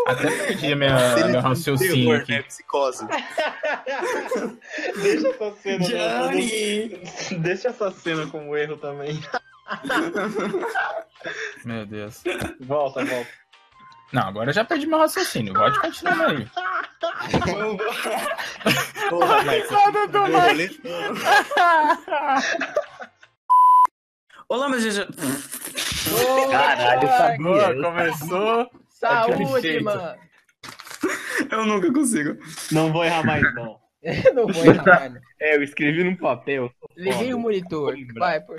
Até perdi a minha, Ele meu tem raciocínio aqui. né? Psicose. Deixa essa cena. Johnny! Deixa essa cena como erro também. Meu Deus. Volta, volta. Não, agora eu já perdi meu raciocínio. Pode continuar aí. Porra, do Mike. Olá, meus gente. Caralho, sabia. Começou. Saúde, mano. Eu nunca consigo. Não vou errar mais, não. Não vou errar, mano. É, eu escrevi num papel. Liguei o monitor. Vai, por...